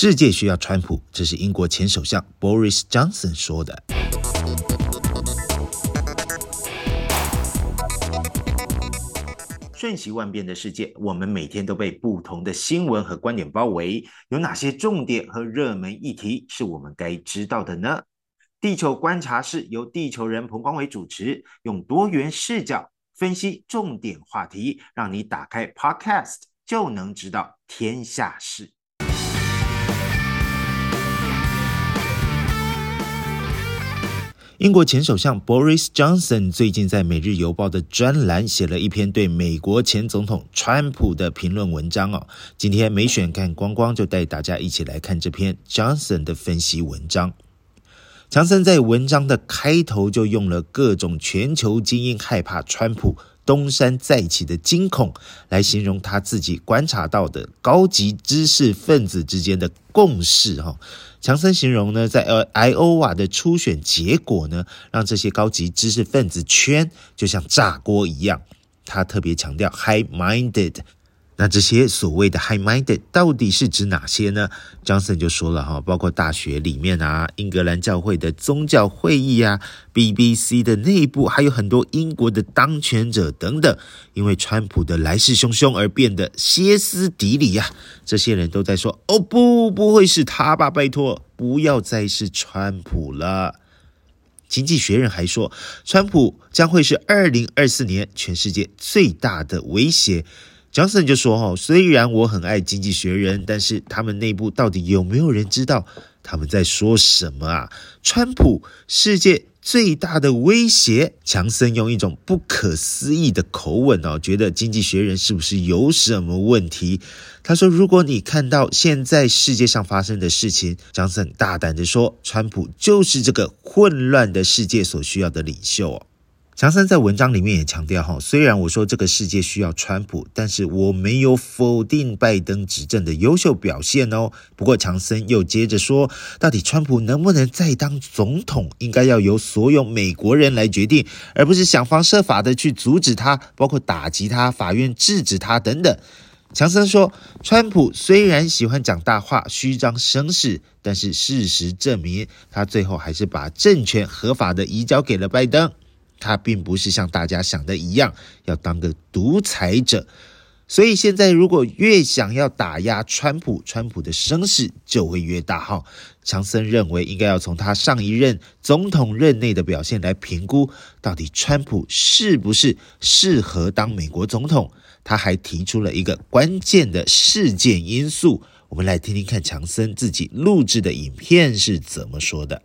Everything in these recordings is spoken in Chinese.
世界需要川普，这是英国前首相 Boris Johnson 说的。瞬息万变的世界，我们每天都被不同的新闻和观点包围。有哪些重点和热门议题是我们该知道的呢？地球观察室由地球人彭光伟主持，用多元视角分析重点话题，让你打开 Podcast 就能知道天下事。英国前首相 Boris Johnson 最近在《每日邮报》的专栏写了一篇对美国前总统川普的评论文章哦。今天没选看光光就带大家一起来看这篇 Johnson 的分析文章。强森在文章的开头就用了各种全球精英害怕川普东山再起的惊恐来形容他自己观察到的高级知识分子之间的共识哈。强森形容呢，在呃爱奥瓦的初选结果呢，让这些高级知识分子圈就像炸锅一样。他特别强调 high-minded。那这些所谓的 high-minded 到底是指哪些呢？Johnson 就说了哈，包括大学里面啊，英格兰教会的宗教会议啊，BBC 的内部，还有很多英国的当权者等等，因为川普的来势汹汹而变得歇斯底里呀。这些人都在说：“哦不，不会是他吧？拜托，不要再是川普了。”经济学人还说，川普将会是2024年全世界最大的威胁。Johnson 就说：“哈，虽然我很爱《经济学人》，但是他们内部到底有没有人知道他们在说什么啊？川普，世界最大的威胁。”强森用一种不可思议的口吻哦，觉得《经济学人》是不是有什么问题？他说：“如果你看到现在世界上发生的事情，Johnson 大胆地说，川普就是这个混乱的世界所需要的领袖哦。”强森在文章里面也强调哈，虽然我说这个世界需要川普，但是我没有否定拜登执政的优秀表现哦。不过强森又接着说，到底川普能不能再当总统，应该要由所有美国人来决定，而不是想方设法的去阻止他，包括打击他、法院制止他等等。强森说，川普虽然喜欢讲大话、虚张声势，但是事实证明，他最后还是把政权合法的移交给了拜登。他并不是像大家想的一样要当个独裁者，所以现在如果越想要打压川普，川普的声势就会越大。哈，强森认为应该要从他上一任总统任内的表现来评估，到底川普是不是适合当美国总统。他还提出了一个关键的事件因素，我们来听听看强森自己录制的影片是怎么说的。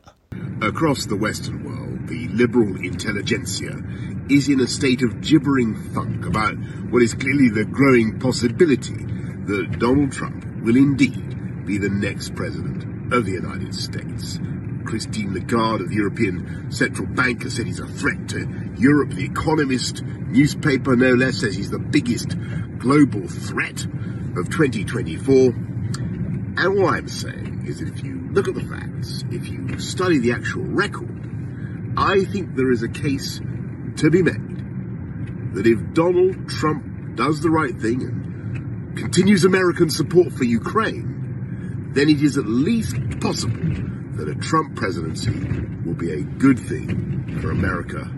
Across the Western world, the liberal intelligentsia is in a state of gibbering funk about what is clearly the growing possibility that Donald Trump will indeed be the next president of the United States. Christine Lagarde of the European Central Bank has said he's a threat to Europe. The Economist newspaper, no less, says he's the biggest global threat of 2024. And all I'm saying is if you look at the facts, if you study the actual record, I think there is a case to be made that if Donald Trump does the right thing and continues American support for Ukraine, then it is at least possible that a Trump presidency will be a good thing for America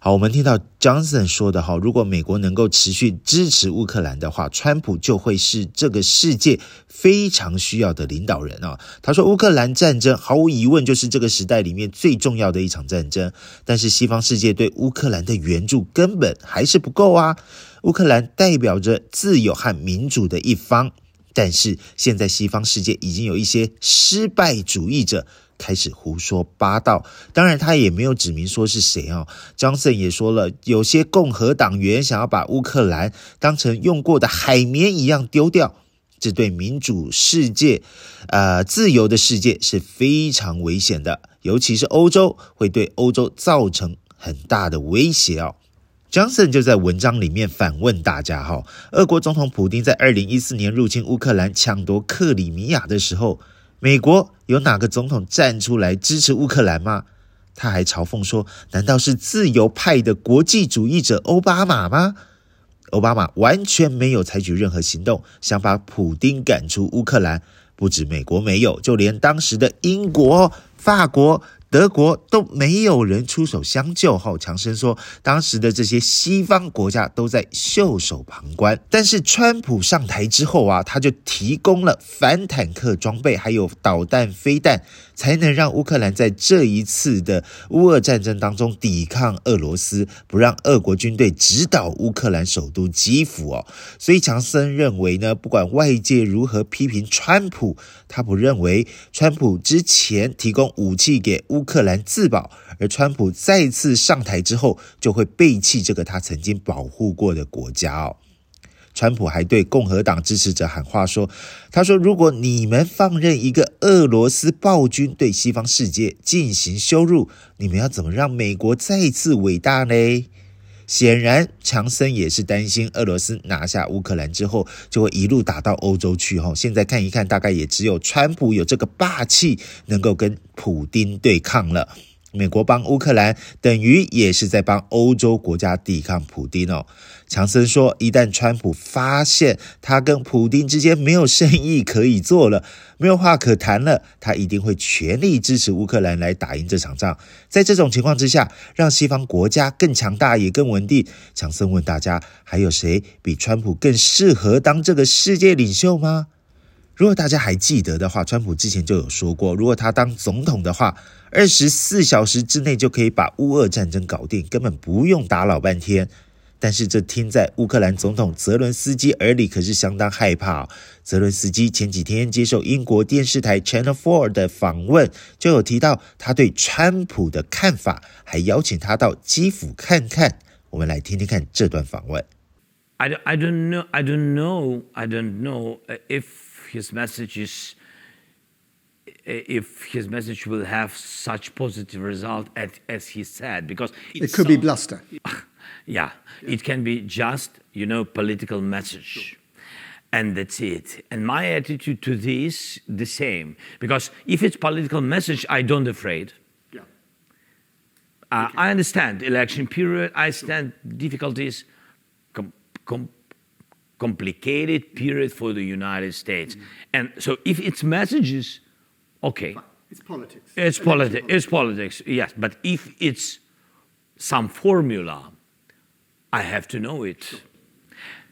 好，我们听到 Johnson 说的哈，如果美国能够持续支持乌克兰的话，川普就会是这个世界非常需要的领导人啊。他说，乌克兰战争毫无疑问就是这个时代里面最重要的一场战争，但是西方世界对乌克兰的援助根本还是不够啊。乌克兰代表着自由和民主的一方，但是现在西方世界已经有一些失败主义者。开始胡说八道，当然他也没有指明说是谁哦。Johnson 也说了，有些共和党员想要把乌克兰当成用过的海绵一样丢掉，这对民主世界、呃自由的世界是非常危险的，尤其是欧洲会对欧洲造成很大的威胁哦。Johnson 就在文章里面反问大家哈，俄国总统普丁在二零一四年入侵乌克兰、抢夺克里米亚的时候。美国有哪个总统站出来支持乌克兰吗？他还嘲讽说：“难道是自由派的国际主义者欧巴马吗？”奥巴马完全没有采取任何行动，想把普丁赶出乌克兰，不止美国没有，就连当时的英国、法国。德国都没有人出手相救后，强生说，当时的这些西方国家都在袖手旁观。但是川普上台之后啊，他就提供了反坦克装备，还有导弹、飞弹，才能让乌克兰在这一次的乌俄战争当中抵抗俄罗斯，不让俄国军队直捣乌克兰首都基辅哦。所以强森认为呢，不管外界如何批评川普，他不认为川普之前提供武器给乌。乌克兰自保，而川普再次上台之后，就会背弃这个他曾经保护过的国家哦。川普还对共和党支持者喊话说：“他说，如果你们放任一个俄罗斯暴君对西方世界进行羞辱，你们要怎么让美国再次伟大呢？”显然，强森也是担心俄罗斯拿下乌克兰之后，就会一路打到欧洲去。哈，现在看一看，大概也只有川普有这个霸气，能够跟普丁对抗了。美国帮乌克兰，等于也是在帮欧洲国家抵抗普丁哦。强森说，一旦川普发现他跟普丁之间没有生意可以做了，没有话可谈了，他一定会全力支持乌克兰来打赢这场仗。在这种情况之下，让西方国家更强大也更稳定。强森问大家，还有谁比川普更适合当这个世界领袖吗？如果大家还记得的话，川普之前就有说过，如果他当总统的话，二十四小时之内就可以把乌俄战争搞定，根本不用打老半天。但是这听在乌克兰总统泽伦斯基耳里可是相当害怕。泽伦斯基前几天接受英国电视台 Channel Four 的访问，就有提到他对川普的看法，还邀请他到基辅看看。我们来听听看这段访问。I don't, I don't know, I don't know, I don't know if. His message is if his message will have such positive result as, as he said because it could be bluster. Yeah, yeah, it can be just you know political message. And that's it. And my attitude to this the same. Because if it's political message i don't afraid. Yeah. Uh, okay. i understand election period. I stand difficulties com, com, complicated period for the United States. Mm-hmm. And so if it's messages, okay. It's politics. It's politics. It's politics, yes. But if it's some formula, I have to know it.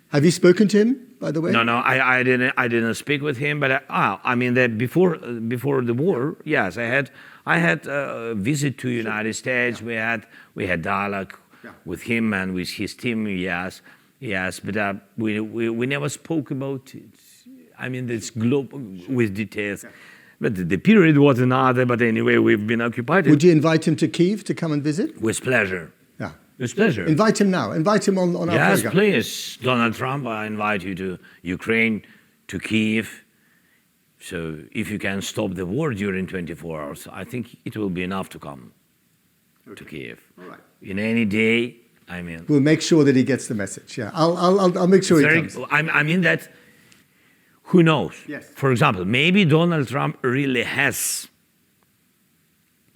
Have you spoken to him, by the way? No, no, I, I didn't. I didn't speak with him. But I, oh, I mean, that before before the war, yes, I had I had a visit to United States. Yeah. We had we had dialogue yeah. with him and with his team. Yes, Yes, but uh, we, we, we never spoke about it. I mean, it's global with details. But the, period was another, but anyway, we've been occupied. Would you invite him to Kiev to come and visit? With pleasure. Yeah. With pleasure. Invite him now. Invite him on, on our yes, program. Yes, please. Donald Trump, I invite you to Ukraine, to Kiev. So if you can stop the war during 24 hours, I think it will be enough to come okay. to Kiev. All right. In any day, I mean, we'll make sure that he gets the message. Yeah, I'll, I'll, I'll make sure he very, comes. I mean that. Who knows? Yes. For example, maybe Donald Trump really has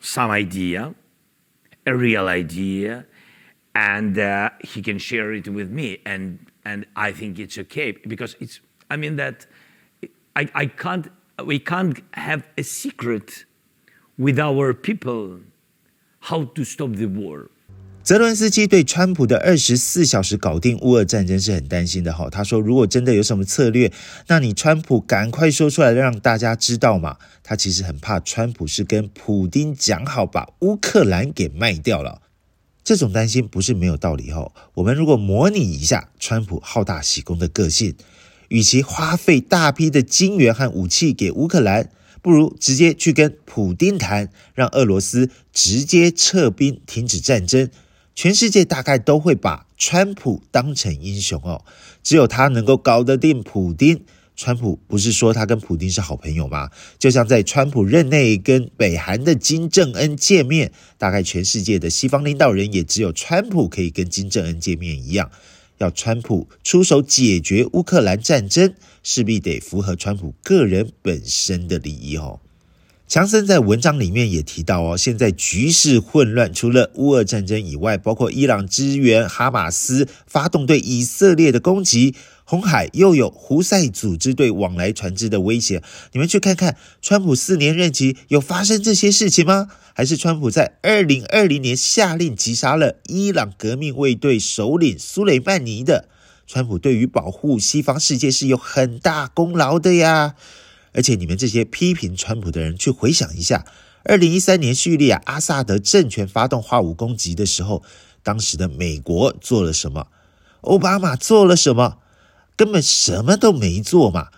some idea, a real idea, and uh, he can share it with me, and and I think it's okay because it's. I mean that I, I can't. We can't have a secret with our people how to stop the war. 泽伦斯基对川普的二十四小时搞定乌俄战争是很担心的哈。他说，如果真的有什么策略，那你川普赶快说出来，让大家知道嘛。他其实很怕川普是跟普丁讲好，把乌克兰给卖掉了。这种担心不是没有道理哈。我们如果模拟一下川普好大喜功的个性，与其花费大批的金元和武器给乌克兰，不如直接去跟普丁谈，让俄罗斯直接撤兵，停止战争。全世界大概都会把川普当成英雄哦，只有他能够搞得定普丁。川普不是说他跟普丁是好朋友吗？就像在川普任内跟北韩的金正恩见面，大概全世界的西方领导人也只有川普可以跟金正恩见面一样。要川普出手解决乌克兰战争，势必得符合川普个人本身的利益哦。强森在文章里面也提到哦，现在局势混乱，除了乌俄战争以外，包括伊朗支援哈马斯发动对以色列的攻击，红海又有胡塞组织对往来船只的威胁。你们去看看，川普四年任期有发生这些事情吗？还是川普在二零二零年下令击杀了伊朗革命卫队首领苏雷曼尼的？川普对于保护西方世界是有很大功劳的呀。而且你们这些批评川普的人，去回想一下，二零一三年叙利亚阿萨德政权发动化武攻击的时候，当时的美国做了什么？奥巴马做了什么？根本什么都没做嘛。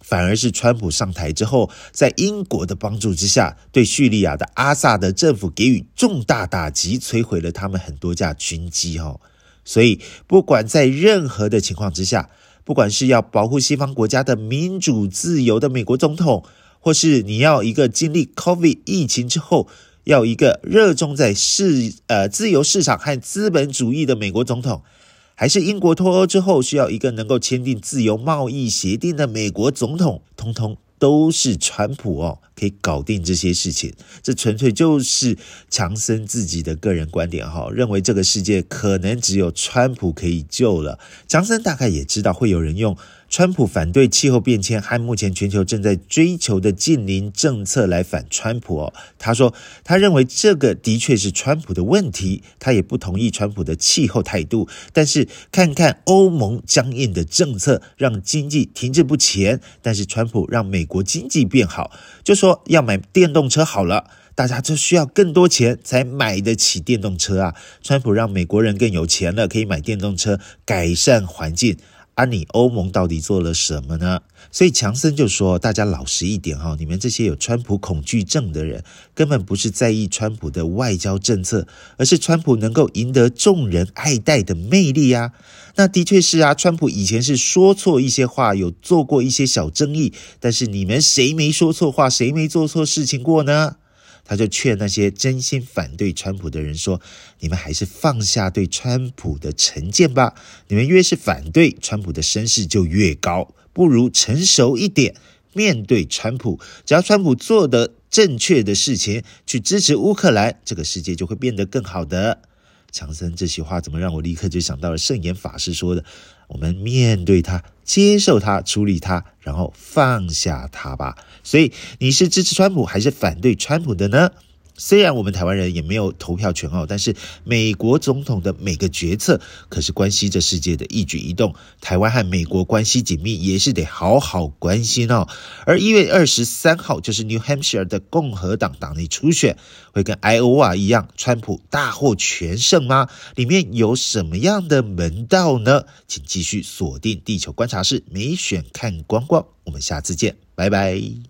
反而是川普上台之后，在英国的帮助之下，对叙利亚的阿萨德政府给予重大打击，摧毁了他们很多架军机哦。所以，不管在任何的情况之下，不管是要保护西方国家的民主自由的美国总统，或是你要一个经历 COVID 疫情之后，要一个热衷在市呃自由市场和资本主义的美国总统，还是英国脱欧之后需要一个能够签订自由贸易协定的美国总统，通通。都是川普哦，可以搞定这些事情。这纯粹就是强森自己的个人观点哈，认为这个世界可能只有川普可以救了。强森大概也知道会有人用。川普反对气候变迁和目前全球正在追求的近邻政策来反川普哦。他说，他认为这个的确是川普的问题，他也不同意川普的气候态度。但是看看欧盟僵硬的政策，让经济停滞不前，但是川普让美国经济变好，就说要买电动车好了，大家就需要更多钱才买得起电动车啊。川普让美国人更有钱了，可以买电动车，改善环境。啊，你欧盟到底做了什么呢？所以强森就说：“大家老实一点哈，你们这些有川普恐惧症的人，根本不是在意川普的外交政策，而是川普能够赢得众人爱戴的魅力呀。那的确是啊，川普以前是说错一些话，有做过一些小争议，但是你们谁没说错话，谁没做错事情过呢？”他就劝那些真心反对川普的人说：“你们还是放下对川普的成见吧。你们越是反对川普的声势就越高，不如成熟一点，面对川普。只要川普做的正确的事情，去支持乌克兰，这个世界就会变得更好的。”强森这些话怎么让我立刻就想到了圣严法师说的？我们面对他，接受他，处理他，然后放下他吧。所以你是支持川普还是反对川普的呢？虽然我们台湾人也没有投票权哦，但是美国总统的每个决策可是关系着世界的一举一动。台湾和美国关系紧密，也是得好好关心哦。而一月二十三号就是 New Hampshire 的共和党党内初选，会跟 Iowa 一样，川普大获全胜吗？里面有什么样的门道呢？请继续锁定地球观察室，美选看光光。我们下次见，拜拜。